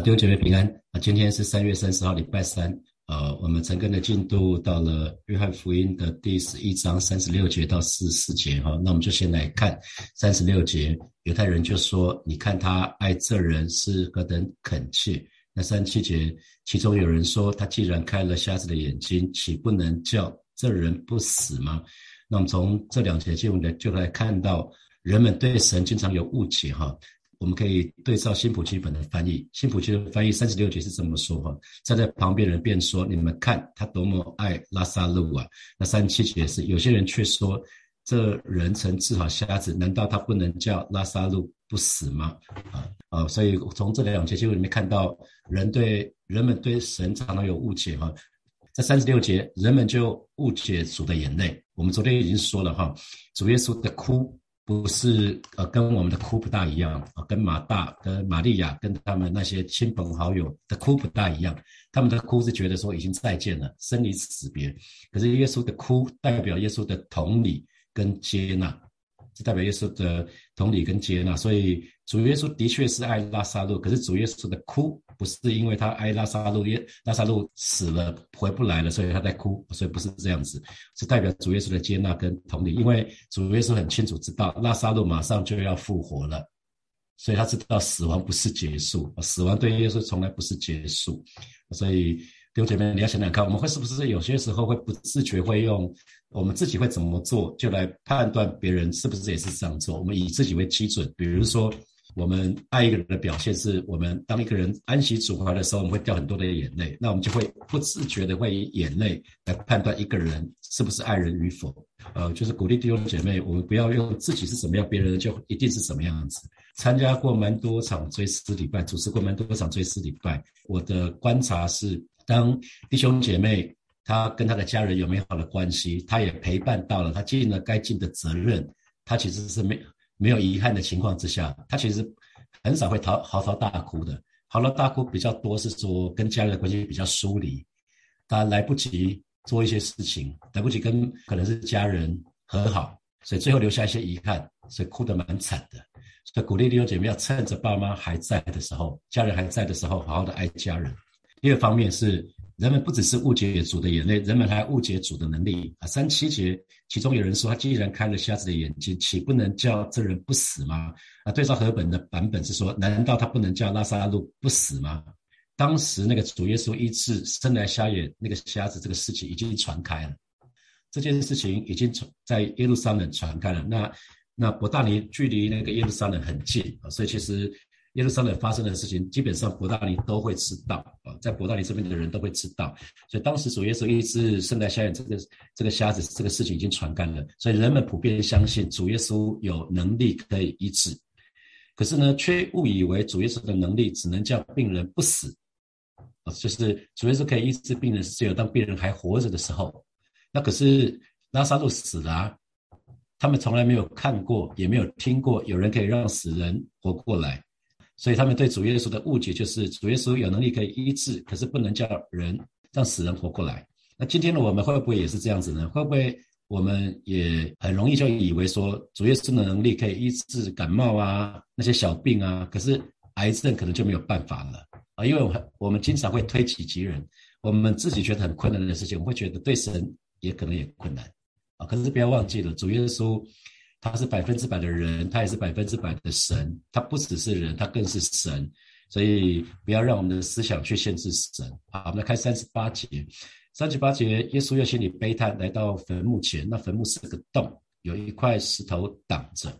弟兄姐妹平安啊！今天是三月三十号，礼拜三。呃，我们陈根的进度到了约翰福音的第十一章三十六节到四十四节哈。那我们就先来看三十六节，犹太人就说：“你看他爱这人是何等恳切。”那三十七节，其中有人说：“他既然开了瞎子的眼睛，岂不能叫这人不死吗？”那我们从这两节经文呢，就来看到人们对神经常有误解哈。我们可以对照新普基本的翻译，新普基的翻译三十六节是这么说哈，站在旁边人便说：“你们看他多么爱拉萨路啊！”那三十七节是有些人却说：“这人曾治好瞎子，难道他不能叫拉萨路不死吗？”啊啊！所以从这两节经文里面看到，人对人们对神常常有误解哈。在三十六节，人们就误解主的眼泪。我们昨天已经说了哈，主耶稣的哭。不是呃，跟我们的哭不大一样啊，跟马大、跟玛利亚、跟他们那些亲朋好友的哭不大一样。他们的哭是觉得说已经再见了，生离死别。可是耶稣的哭代表耶稣的同理跟接纳，是代表耶稣的同理跟接纳。所以主耶稣的确是爱拉萨路，可是主耶稣的哭。不是因为他爱拉萨路，耶拉萨路死了回不来了，所以他在哭，所以不是这样子，是代表主耶稣的接纳跟同理。因为主耶稣很清楚知道拉萨路马上就要复活了，所以他知道死亡不是结束，死亡对耶稣从来不是结束。所以弟兄姐妹，你要想想看，我们会是不是有些时候会不自觉会用我们自己会怎么做，就来判断别人是不是也是这样做？我们以自己为基准，比如说。我们爱一个人的表现是，我们当一个人安息主怀的时候，我们会掉很多的眼泪，那我们就会不自觉的会以眼泪来判断一个人是不是爱人与否。呃，就是鼓励弟兄姐妹，我们不要用自己是什么样，别人就一定是什么样子。参加过蛮多场追思礼拜，主持过蛮多场追思礼拜，我的观察是，当弟兄姐妹他跟他的家人有美好的关系，他也陪伴到了，他尽了该尽的责任，他其实是没。没有遗憾的情况之下，他其实很少会嚎嚎啕大哭的。嚎啕大哭比较多是说跟家人的关系比较疏离，他来不及做一些事情，来不及跟可能是家人和好，所以最后留下一些遗憾，所以哭得蛮惨的。所以鼓励弟兄姐妹要趁着爸妈还在的时候，家人还在的时候，好好的爱家人。第二方面是。人们不只是误解主的眼泪，人们还误解主的能力啊！三七节，其中有人说：“他既然开了瞎子的眼睛，岂不能叫这人不死吗？”啊，对照和本的版本是说：“难道他不能叫拉萨路不死吗？”当时那个主耶稣医治生来瞎眼那个瞎子这个事情已经传开了，这件事情已经传在耶路撒冷传开了。那那伯大尼距离那个耶路撒冷很近啊，所以其实。耶路撒冷发生的事情，基本上伯大尼都会知道，在伯大尼这边的人都会知道，所以当时主耶稣医治圣诞瞎眼这个这个瞎子这个事情已经传开了，所以人们普遍相信主耶稣有能力可以医治，可是呢，却误以为主耶稣的能力只能叫病人不死啊，就是主耶稣可以医治病人，只有当病人还活着的时候。那可是拉萨路死了，他们从来没有看过，也没有听过有人可以让死人活过来。所以他们对主耶稣的误解就是，主耶稣有能力可以医治，可是不能叫人让死人活过来。那今天的我们会不会也是这样子呢？会不会我们也很容易就以为说，主耶稣的能力可以医治感冒啊那些小病啊，可是癌症可能就没有办法了啊？因为我我们经常会推己及人，我们自己觉得很困难的事情，我会觉得对神也可能也困难啊。可是不要忘记了，主耶稣。他是百分之百的人，他也是百分之百的神。他不只是人，他更是神。所以不要让我们的思想去限制神。好，我们来看三十八节。三十八节，耶稣又心里悲叹，来到坟墓前。那坟墓是个洞，有一块石头挡着。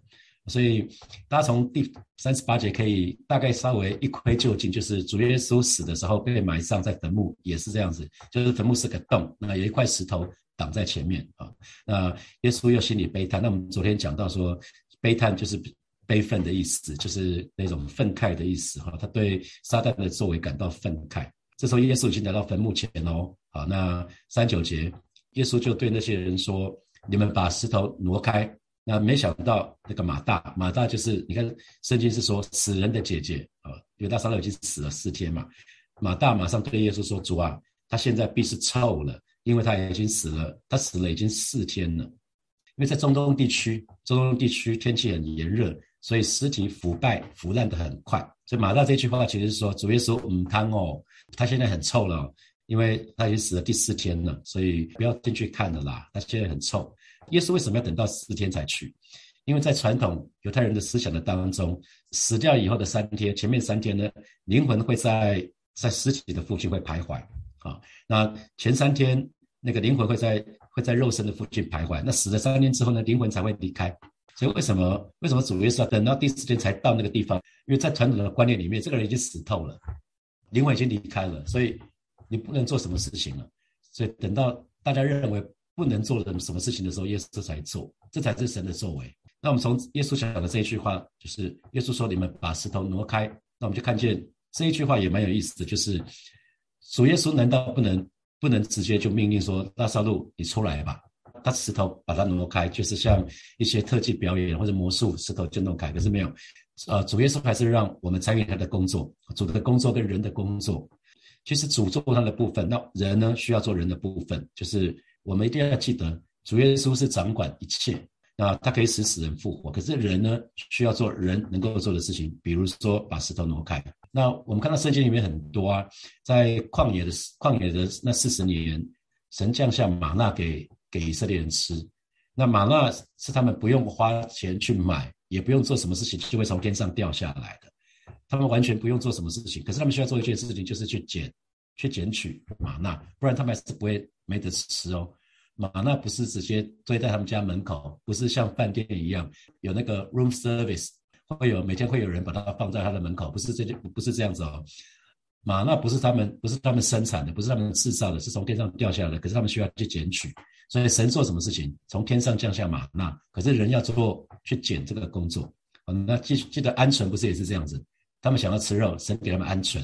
所以大家从第三十八节可以大概稍微一窥究竟，就是主耶稣死的时候被埋葬在坟墓，也是这样子，就是坟墓是个洞，那有一块石头。挡在前面啊，那耶稣又心里悲叹。那我们昨天讲到说，悲叹就是悲愤的意思，就是那种愤慨的意思哈。他对撒旦的作为感到愤慨。这时候耶稣已经来到坟墓前哦，好，那三九节，耶稣就对那些人说：“你们把石头挪开。”那没想到那个马大，马大就是你看圣经是说死人的姐姐啊，因为大撒勒已经死了四天嘛。马大马上对耶稣说：“主啊，他现在必是臭了。”因为他已经死了，他死了已经四天了。因为在中东地区，中东地区天气很炎热，所以尸体腐败腐烂的很快。所以马大这句话其实是说，主耶稣唔汤哦，他现在很臭了，因为他已经死了第四天了，所以不要进去看了啦。他现在很臭。耶稣为什么要等到四天才去？因为在传统犹太人的思想的当中，死掉以后的三天，前面三天呢，灵魂会在在尸体的附近会徘徊啊。那前三天那个灵魂会在会在肉身的附近徘徊。那死了三天之后呢，灵魂才会离开。所以为什么为什么主耶稣要等到第四天才到那个地方？因为在传统的观念里面，这个人已经死透了，灵魂已经离开了，所以你不能做什么事情了。所以等到大家认为不能做的什么事情的时候，耶稣才做，这才是神的作为。那我们从耶稣讲的这一句话，就是耶稣说：“你们把石头挪开。”那我们就看见这一句话也蛮有意思的，就是主耶稣难道不能不能直接就命令说：“拉萨路，你出来吧。”他石头把它挪开，就是像一些特技表演或者魔术，石头就弄开。可是没有，呃，主耶稣还是让我们参与他的工作，主的工作跟人的工作。其实主做他的部分，那人呢需要做人的部分，就是我们一定要记得，主耶稣是掌管一切。那他可以使死人复活，可是人呢需要做人能够做的事情，比如说把石头挪开。那我们看到圣经里面很多啊，在旷野的旷野的那四十年，神降下玛纳给给以色列人吃。那玛纳是他们不用花钱去买，也不用做什么事情，就会从天上掉下来的。他们完全不用做什么事情，可是他们需要做一件事情，就是去捡去捡取玛纳，不然他们还是不会没得吃哦。玛纳不是直接堆在他们家门口，不是像饭店一样有那个 room service，会有每天会有人把它放在他的门口，不是这不是这样子哦。玛纳不是他们不是他们生产的，不是他们制造的，是从天上掉下来的，可是他们需要去捡取。所以神做什么事情，从天上降下玛纳，可是人要做去捡这个工作。好，那记记得鹌鹑不是也是这样子？他们想要吃肉，神给他们鹌鹑。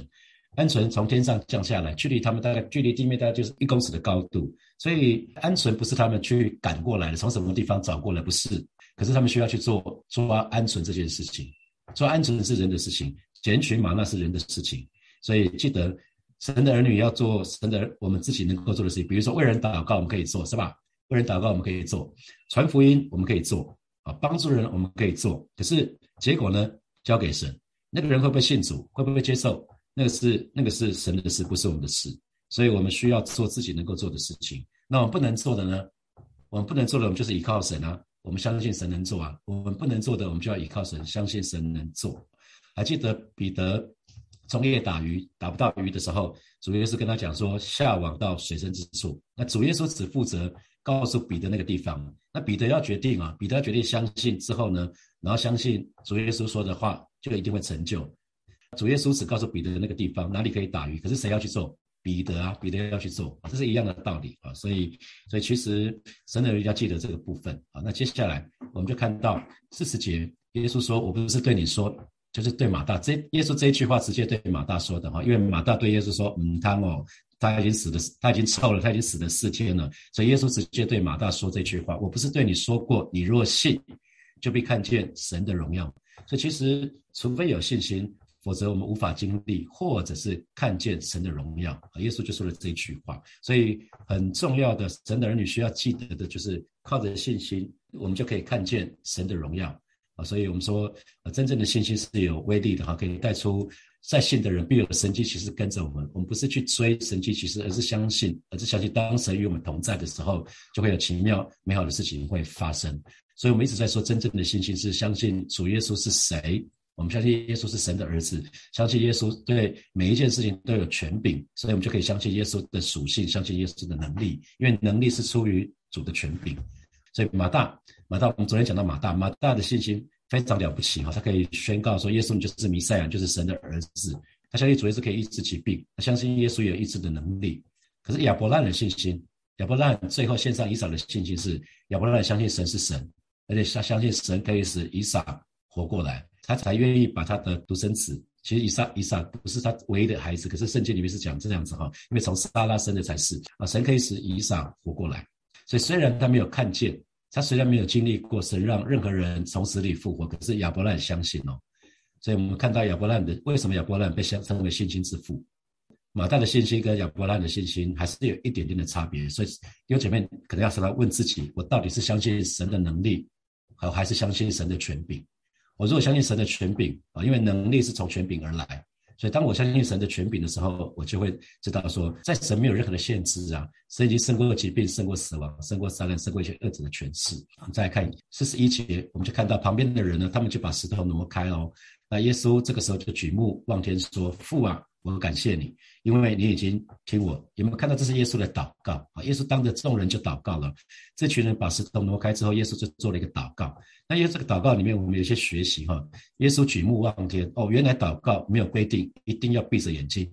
鹌鹑从天上降下来，距离他们大概距离地面大概就是一公尺的高度，所以鹌鹑不是他们去赶过来的，从什么地方找过来不是，可是他们需要去做抓鹌鹑这件事情，抓鹌鹑是人的事情，捡取马那是人的事情，所以记得神的儿女要做神的我们自己能够做的事情，比如说为人祷告我们可以做是吧？为人祷告我们可以做，传福音我们可以做啊，帮助人我们可以做，可是结果呢交给神，那个人会不会信主，会不会接受？那个是那个是神的事，不是我们的事，所以我们需要做自己能够做的事情。那我们不能做的呢？我们不能做的，我们就是依靠神啊。我们相信神能做啊。我们不能做的，我们就要依靠神，相信神能做。还记得彼得从夜打鱼打不到鱼的时候，主耶稣跟他讲说下网到水深之处。那主耶稣只负责告诉彼得那个地方。那彼得要决定啊，彼得要决定相信之后呢，然后相信主耶稣说的话，就一定会成就。主耶稣只告诉彼得那个地方哪里可以打鱼，可是谁要去做？彼得啊，彼得要去做，这是一样的道理啊。所以，所以其实神的人要记得这个部分啊。那接下来我们就看到四十节，耶稣说：“我不是对你说，就是对马大。”这耶稣这一句话直接对马大说的哈，因为马大对耶稣说：“嗯，他哦，他已经死了，他已经臭了，他已经死了四天了。”所以耶稣直接对马大说这句话：“我不是对你说过，你若信，就必看见神的荣耀。”所以其实，除非有信心。否则我们无法经历，或者是看见神的荣耀。耶稣就说了这一句话，所以很重要的神的儿女需要记得的就是靠着信心，我们就可以看见神的荣耀啊。所以我们说，真正的信心是有威力的哈，可以带出在信的人必有的神迹其实跟着我们。我们不是去追神迹其实，而是相信，而是相信当神与我们同在的时候，就会有奇妙美好的事情会发生。所以我们一直在说，真正的信心是相信主耶稣是谁。我们相信耶稣是神的儿子，相信耶稣对每一件事情都有权柄，所以我们就可以相信耶稣的属性，相信耶稣的能力，因为能力是出于主的权柄。所以马大，马大，我们昨天讲到马大，马大的信心非常了不起哈，他可以宣告说耶稣就是弥赛亚，就是神的儿子。他相信主耶稣可以医治疾病，他相信耶稣有医治的能力。可是亚伯拉罕的信心，亚伯拉罕最后献上以撒的信心是亚伯拉罕相信神是神，而且相相信神可以使以撒活过来。他才愿意把他的独生子，其实以撒以撒不是他唯一的孩子，可是圣经里面是讲这样子哈，因为从撒拉生的才是啊，神可以使以撒活过来，所以虽然他没有看见，他虽然没有经历过神让任何人从死里复活，可是亚伯兰相信哦，所以我们看到亚伯兰的为什么亚伯兰被相称为信心之父，马大的信心跟亚伯兰的信心还是有一点点的差别，所以有姐妹可能要常常问自己，我到底是相信神的能力，好还是相信神的权柄？我如果相信神的权柄啊，因为能力是从权柄而来。所以，当我相信神的权柄的时候，我就会知道说，在神没有任何的限制啊，神已经胜过疾病，胜过死亡，胜过杀人，胜过一些恶者的权势。再来看四十一节，我们就看到旁边的人呢，他们就把石头挪开哦。那耶稣这个时候就举目望天说：“父啊。”我感谢你，因为你已经听我。有没有看到这是耶稣的祷告啊？耶稣当着众人就祷告了。这群人把石头挪开之后，耶稣就做了一个祷告。那耶稣这个祷告里面，我们有些学习哈。耶稣举目望天，哦，原来祷告没有规定一定要闭着眼睛。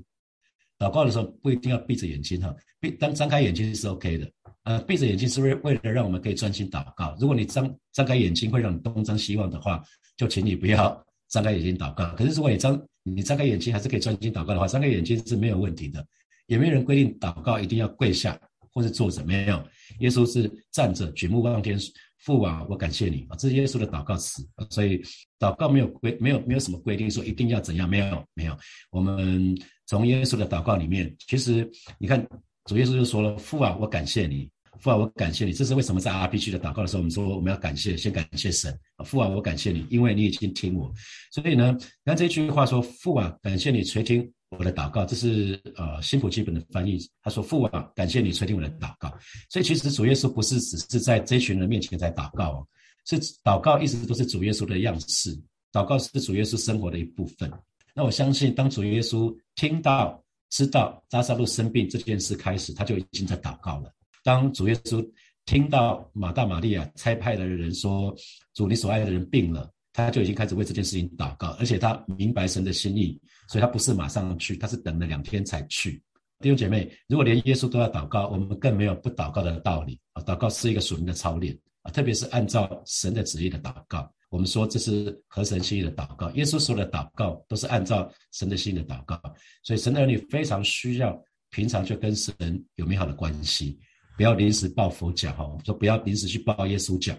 祷告的时候不一定要闭着眼睛哈，闭当张开眼睛是 OK 的。呃，闭着眼睛是为为了让我们可以专心祷告。如果你张张开眼睛会让你东张西望的话，就请你不要张开眼睛祷告。可是如果你张你张开眼睛还是可以专心祷告的话，张开眼睛是没有问题的。也没有人规定祷告一定要跪下或者坐着，没有。耶稣是站着，举目望天，父啊，我感谢你啊，这是耶稣的祷告词。所以祷告没有规，没有没有什么规定说一定要怎样，没有没有。我们从耶稣的祷告里面，其实你看主耶稣就说了，父啊，我感谢你。父啊，我感谢你。这是为什么在 R P G 的祷告的时候，我们说我们要感谢，先感谢神啊。父啊，我感谢你，因为你已经听我。所以呢，那这句话说，父啊，感谢你垂听我的祷告，这是呃新普基本的翻译。他说，父啊，感谢你垂听我的祷告。所以其实主耶稣不是只是在这群人面前在祷告哦，是祷告一直都是主耶稣的样式，祷告是主耶稣生活的一部分。那我相信，当主耶稣听到、知道扎萨路生病这件事开始，他就已经在祷告了。当主耶稣听到马大、玛利亚差派来的人说：“主，你所爱的人病了。”他就已经开始为这件事情祷告，而且他明白神的心意，所以他不是马上去，他是等了两天才去。弟兄姐妹，如果连耶稣都要祷告，我们更没有不祷告的道理啊！祷告是一个属灵的操练啊，特别是按照神的旨意的祷告。我们说这是合神心意的祷告。耶稣所有的祷告都是按照神的心意的祷告，所以神的儿女非常需要平常就跟神有美好的关系。不要临时抱佛脚哈，说不要临时去抱耶稣脚。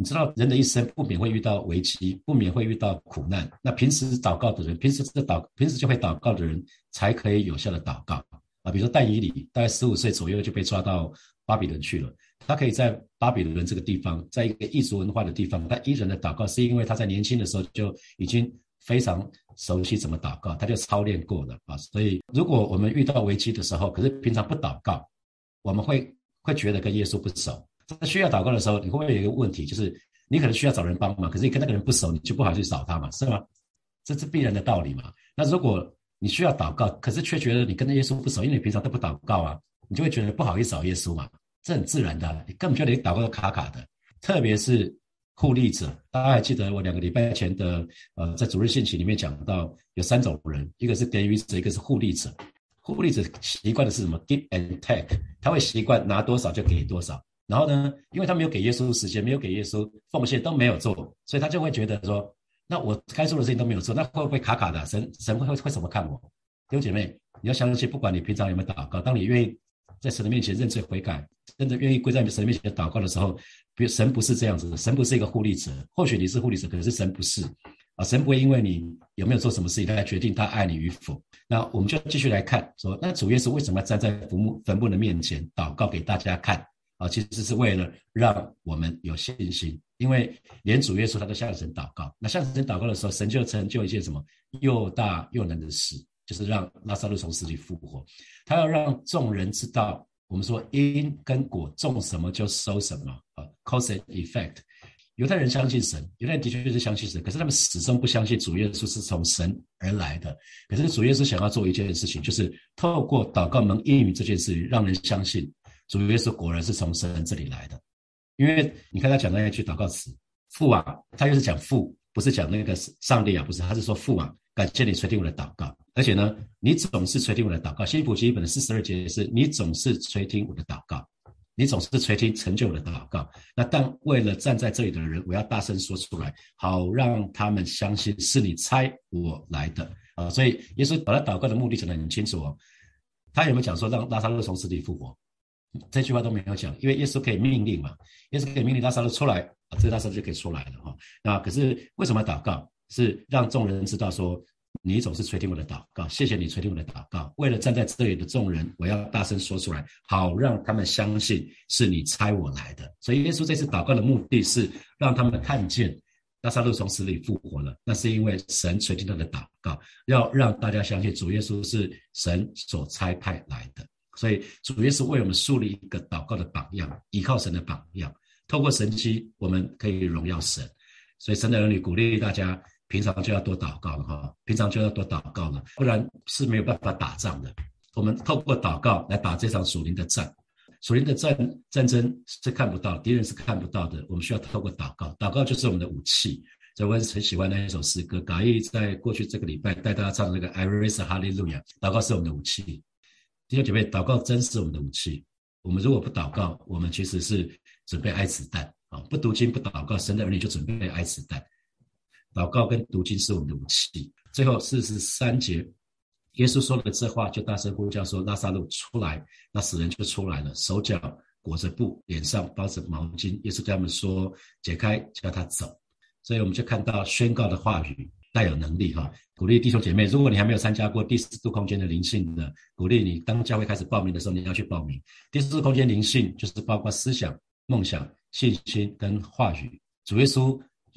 你知道人的一生不免会遇到危机，不免会遇到苦难。那平时祷告的人，平时这祷，平时就会祷告的人，才可以有效的祷告啊。比如说但以理，大概十五岁左右就被抓到巴比伦去了。他可以在巴比伦这个地方，在一个异族文化的地方，他依人的祷告，是因为他在年轻的时候就已经非常熟悉怎么祷告，他就操练过了啊。所以如果我们遇到危机的时候，可是平常不祷告，我们会。会觉得跟耶稣不熟，在需要祷告的时候，你会不会有一个问题，就是你可能需要找人帮忙，可是你跟那个人不熟，你就不好去找他嘛，是吗？这是必然的道理嘛。那如果你需要祷告，可是却觉得你跟那耶稣不熟，因为你平常都不祷告啊，你就会觉得不好意思找耶稣嘛，这很自然的，你根本就得祷告都卡卡的。特别是护利者，大家还记得我两个礼拜前的呃，在主日信息里面讲到有三种人，一个是给予者，一个是护利者。护理者习惯的是什么？Give and take，他会习惯拿多少就给多少。然后呢，因为他没有给耶稣时间，没有给耶稣奉献，都没有做，所以他就会觉得说：那我该做的事情都没有做，那会不会卡卡的？神神会会会怎么看我？弟兄姐妹，你要相信，不管你平常有没有祷告，当你愿意在神的面前认罪悔改，真的愿意跪在神的面前祷告的时候，比如神不是这样子的，神不是一个护利者。或许你是护利者，可是神不是。啊，神不会因为你有没有做什么事情来决定他爱你与否。那我们就继续来看，说那主耶稣为什么要站在坟墓坟墓的面前祷告给大家看？啊，其实是为了让我们有信心，因为连主耶稣他都向神祷告。那向神祷告的时候，神就成就一件什么又大又难的事，就是让拉萨路从死里复活。他要让众人知道，我们说因跟果种什么就收什么啊，cause and effect。犹太人相信神，犹太人的确是相信神，可是他们始终不相信主耶稣是从神而来的。可是主耶稣想要做一件事情，就是透过祷告蒙应允这件事，让人相信主耶稣果然是从神这里来的。因为你看他讲的那句祷告词“父啊”，他又是讲父，不是讲那个上帝啊，不是，他是说父啊，感谢你垂听我的祷告，而且呢，你总是垂听我的祷告。新普基本的四十二节是你总是垂听我的祷告。你总是垂听成就的祷告，那但为了站在这里的人，我要大声说出来，好让他们相信是你差我来的啊！所以耶稣把他祷告的目的讲得很清楚哦。他有没有讲说让拉萨路从死里复活？这句话都没有讲，因为耶稣可以命令嘛，耶稣可以命令拉萨路出来啊，这拉萨路就可以出来了哈。那可是为什么祷告？是让众人知道说。你总是垂听我的祷告，谢谢你垂听我的祷告。为了站在这里的众人，我要大声说出来，好让他们相信是你差我来的。所以耶稣这次祷告的目的是让他们看见拉萨路从死里复活了，那是因为神垂听他的祷告，要让大家相信主耶稣是神所差派来的。所以主耶稣为我们树立一个祷告的榜样，依靠神的榜样，透过神迹，我们可以荣耀神。所以神的儿女鼓励大家，平常就要多祷告了哈，平常就要多祷告了，不然是没有办法打仗的。我们透过祷告来打这场属灵的战。属灵的战战争是看不到，敌人是看不到的。我们需要透过祷告，祷告就是我们的武器。所以我很喜欢那一首诗歌，嘎义在过去这个礼拜带大家唱的那个《I Raise h a l l e l u j a h 祷告是我们的武器，弟兄姐妹，祷告真是我们的武器。我们如果不祷告，我们其实是准备挨子弹啊！不读经不祷告，神的儿女就准备挨子弹。祷告跟读经是我们的武器。最后四十三节。耶稣说了这话，就大声呼叫说：“拉萨路出来！”那死人就出来了，手脚裹着布，脸上包着毛巾。耶稣跟他们说：“解开，叫他走。”所以我们就看到宣告的话语带有能力哈，鼓励弟兄姐妹，如果你还没有参加过第四度空间的灵性的，鼓励你当教会开始报名的时候，你要去报名。第四度空间灵性就是包括思想、梦想、信心跟话语。主耶稣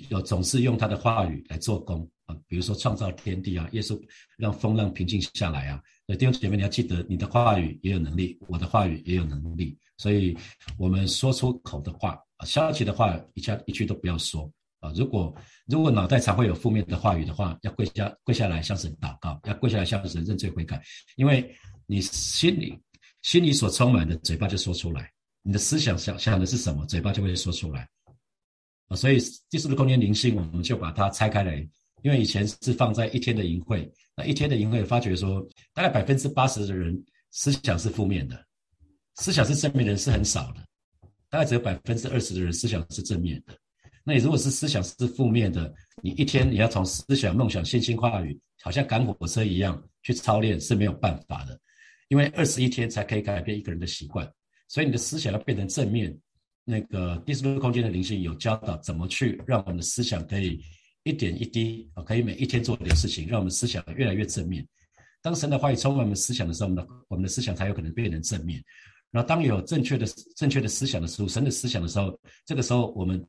有总是用他的话语来做工啊。比如说创造天地啊，耶稣让风浪平静下来啊。那弟兄姐妹，你要记得，你的话语也有能力，我的话语也有能力。所以，我们说出口的话啊，消极的话一下一句都不要说啊。如果如果脑袋常会有负面的话语的话，要跪下跪下来向神祷告，要跪下来向神认罪悔改，因为你心里心里所充满的，嘴巴就说出来。你的思想想想的是什么，嘴巴就会说出来。所以第四个空间灵性，我们就把它拆开来。因为以前是放在一天的营会，那一天的营会发觉说，大概百分之八十的人思想是负面的，思想是正面的人是很少的，大概只有百分之二十的人思想是正面的。那你如果是思想是负面的，你一天你要从思想、梦想、信心、话语，好像赶火车一样去操练是没有办法的，因为二十一天才可以改变一个人的习惯，所以你的思想要变成正面。那个第四度空间的灵性有教导怎么去让我们的思想可以。一点一滴啊，可以每一天做点事情，让我们思想越来越正面。当神的话语充满我们思想的时候，我们的我们的思想才有可能变成正面。然后，当有正确的正确的思想的时候，神的思想的时候，这个时候我们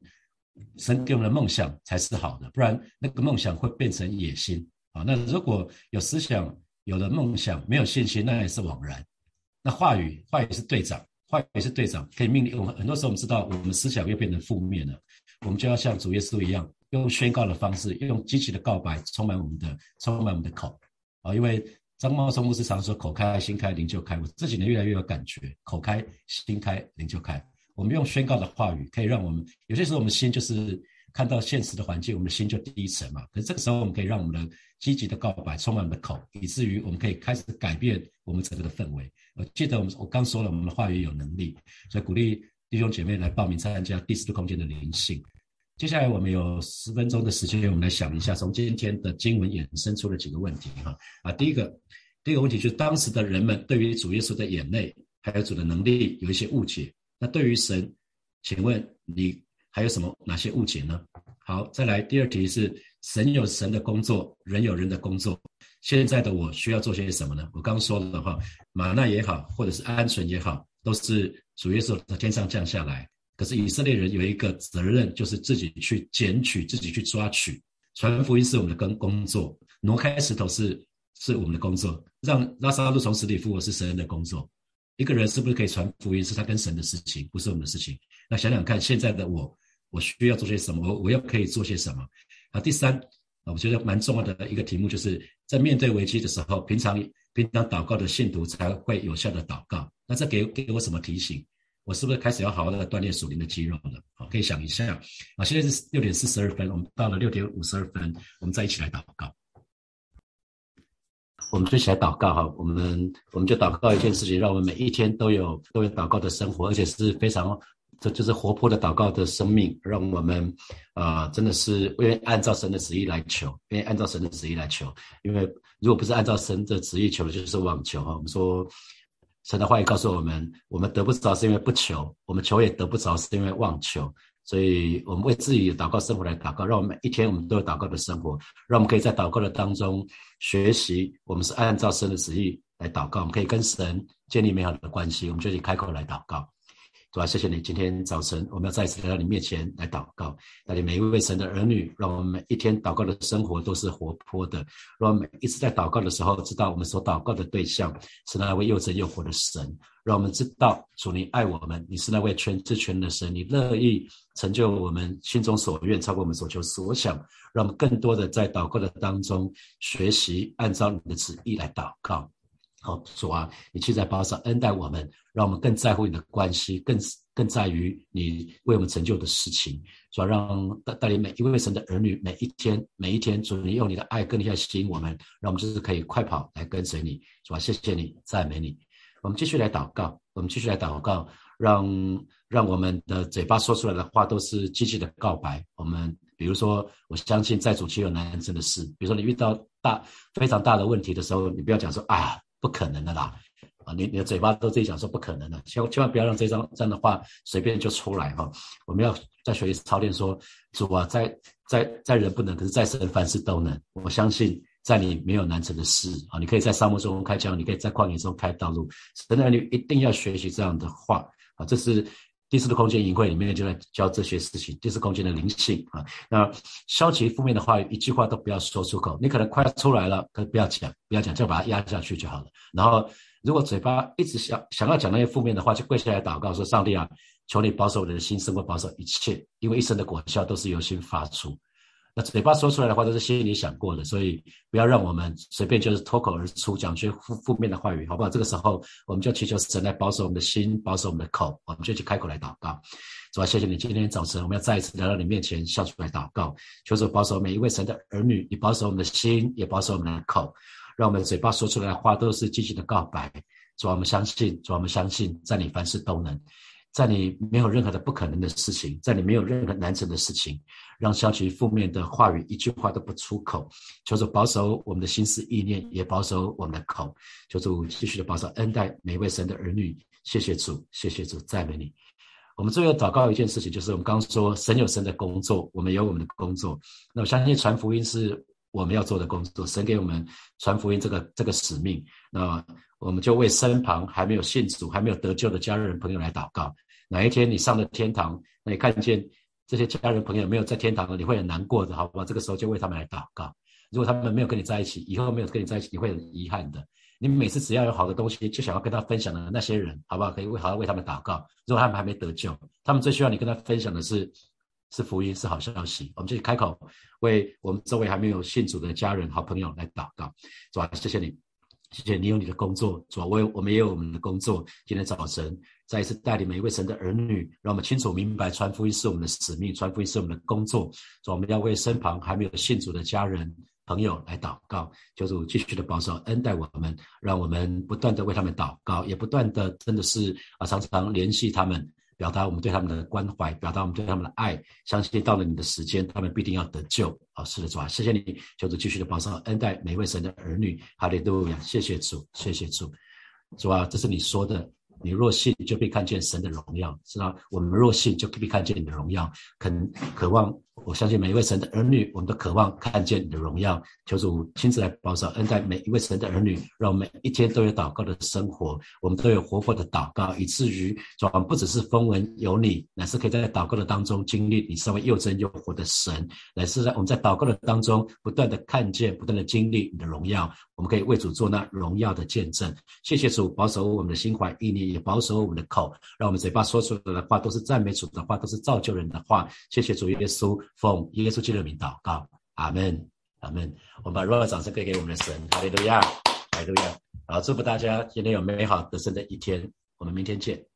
神给我们的梦想才是好的，不然那个梦想会变成野心啊。那如果有思想，有了梦想，没有信心，那也是枉然。那话语话语是队长，话语是队长，可以命令我们。很多时候我们知道，我们思想又变成负面了，我们就要像主耶稣一样。用宣告的方式，用积极的告白，充满我们的，充满我们的口啊！因为张茂松牧师常说“口开心开，灵就开”。我这几年越来越有感觉，“口开心开，灵就开”。我们用宣告的话语，可以让我们有些时候我们心就是看到现实的环境，我们的心就低沉嘛。可是这个时候，我们可以让我们的积极的告白充满我们的口，以至于我们可以开始改变我们整个的氛围。我记得我们我刚说了，我们的话语有能力，所以鼓励弟兄姐妹来报名参加第四度空间的灵性。接下来我们有十分钟的时间，我们来想一下，从今天的经文衍生出了几个问题哈啊，第一个，第一个问题就是当时的人们对于主耶稣的眼泪还有主的能力有一些误解，那对于神，请问你还有什么哪些误解呢？好，再来第二题是神有神的工作，人有人的工作，现在的我需要做些什么呢？我刚刚说了哈，马纳也好，或者是鹌鹑也好，都是主耶稣从天上降下来。可是以色列人有一个责任，就是自己去捡取，自己去抓取。传福音是我们的工工作，挪开石头是是我们的工作，让拉萨路从死里复活是神的工作。一个人是不是可以传福音，是他跟神的事情，不是我们的事情。那想想看，现在的我，我需要做些什么？我我要可以做些什么？啊，第三啊，我觉得蛮重要的一个题目，就是在面对危机的时候，平常平常祷告的信徒才会有效的祷告。那这给给我什么提醒？我是不是开始要好好的锻炼属灵的肌肉了？好，可以想一下啊。现在是六点四十二分，我们到了六点五十二分，我们再一起来祷告。我们一起来祷告哈，我们我们就祷告一件事情，让我们每一天都有都有祷告的生活，而且是非常这就是活泼的祷告的生命，让我们啊真的是愿意按照神的旨意来求，愿意按照神的旨意来求。因为如果不是按照神的旨意求，就是妄求哈。我们说。神的话语告诉我们：我们得不着是因为不求，我们求也得不着是因为妄求。所以，我们为自己的祷告生活来祷告，让我们一天我们都有祷告的生活，让我们可以在祷告的当中学习。我们是按照神的旨意来祷告，我们可以跟神建立美好的关系。我们就以开口来祷告。主啊，谢谢你，今天早晨我们要再一次来到你面前来祷告，带领每一位神的儿女，让我们每一天祷告的生活都是活泼的，让我们一次在祷告的时候，知道我们所祷告的对象是那位又真又活的神，让我们知道主你爱我们，你是那位全知全的神，你乐意成就我们心中所愿，超过我们所求所想，让我们更多的在祷告的当中学习按照你的旨意来祷告。好，主啊，你去在保守恩待我们，让我们更在乎你的关系，更更在于你为我们成就的事情。主啊，让带带领每一位神的儿女，每一天每一天，主你用你的爱更加吸引我们，让我们就是可以快跑来跟随你。主啊，谢谢你，赞美你。我们继续来祷告，我们继续来祷告，让让我们的嘴巴说出来的话都是积极的告白。我们比如说，我相信在主期有难成的事。比如说，你遇到大非常大的问题的时候，你不要讲说啊。不可能的啦，啊，你你的嘴巴都自己讲说不可能的，千千万不要让这张这样的话随便就出来哈。我们要在学习操练说，主啊，在在在人不能，可是在神凡事都能。我相信在你没有难成的事啊，你可以在沙漠中开疆，你可以在旷野中开道路。神的儿女一定要学习这样的话啊，这是。第四个空间营会里面就在教这些事情。第四空间的灵性啊，那消极负面的话一句话都不要说出口。你可能快出来了，可不要讲，不要讲，就把它压下去就好了。然后，如果嘴巴一直想想要讲那些负面的话，就跪下来祷告说：“上帝啊，求你保守我的心，胜过保守一切，因为一生的果效都是由心发出。”那嘴巴说出来的话都是心里想过的，所以不要让我们随便就是脱口而出讲些负负面的话语，好不好？这个时候我们就祈求神来保守我们的心，保守我们的口，我们就去开口来祷告。主啊，谢谢你，今天早晨我们要再一次来到你面前，笑出来祷告，求主保守每一位神的儿女，你保守我们的心，也保守我们的口，让我们嘴巴说出来的话都是积极的告白。主啊，我们相信，主啊，我们相信，在你凡事都能。在你没有任何的不可能的事情，在你没有任何难成的事情，让消极负面的话语一句话都不出口。求主保守我们的心思意念，也保守我们的口。求主继续的保守恩待每位神的儿女。谢谢主，谢谢主，赞美你。我们最后祷告一件事情，就是我们刚刚说神有神的工作，我们有我们的工作。那我相信传福音是我们要做的工作，神给我们传福音这个这个使命。那我们就为身旁还没有信主、还没有得救的家人朋友来祷告。哪一天你上了天堂，那你看见这些家人朋友没有在天堂了，你会很难过的，好吧？这个时候就为他们来祷告。如果他们没有跟你在一起，以后没有跟你在一起，你会很遗憾的。你每次只要有好的东西，就想要跟他分享的那些人，好不好？可以为好好为他们祷告。如果他们还没得救，他们最需要你跟他分享的是是福音，是好消息。我们就开口为我们周围还没有信主的家人、好朋友来祷告，是吧？谢谢你。谢谢你有你的工作，主啊，我我们也有我们的工作。今天早晨再一次带领每一位神的儿女，让我们清楚明白，传福音是我们的使命，传福音是我们的工作。主，我们要为身旁还没有信主的家人朋友来祷告，求主继续的保守恩待我们，让我们不断的为他们祷告，也不断的真的是啊，常常联系他们。表达我们对他们的关怀，表达我们对他们的爱，相信到了你的时间，他们必定要得救。好，是的，主啊，谢谢你，求主继续的保守恩待每位神的儿女。哈利路亚，谢谢主，谢谢主，主啊，这是你说的。你若信，就必看见神的荣耀，是吧？我们若信，就必看见你的荣耀。肯渴望，我相信每一位神的儿女，我们都渴望看见你的荣耀。求主亲自来保守恩待每一位神的儿女，让我们每一天都有祷告的生活，我们都有活泼的祷告，以至于主啊，不只是风闻有你，乃是可以在祷告的当中经历你身为又真又活的神，乃是在我们在祷告的当中不断的看见，不断的经历你的荣耀。我们可以为主做那荣耀的见证。谢谢主保守我们的心怀意念，也保守我们的口，让我们嘴巴说出来的话都是赞美主的话，都是造就人的话。谢谢主耶稣，奉耶稣基督的名祷告，阿门，阿门。我们把荣耀掌声给给我们的神，哈利路亚，哈利路亚。好，祝福大家今天有美好的新的一天。我们明天见。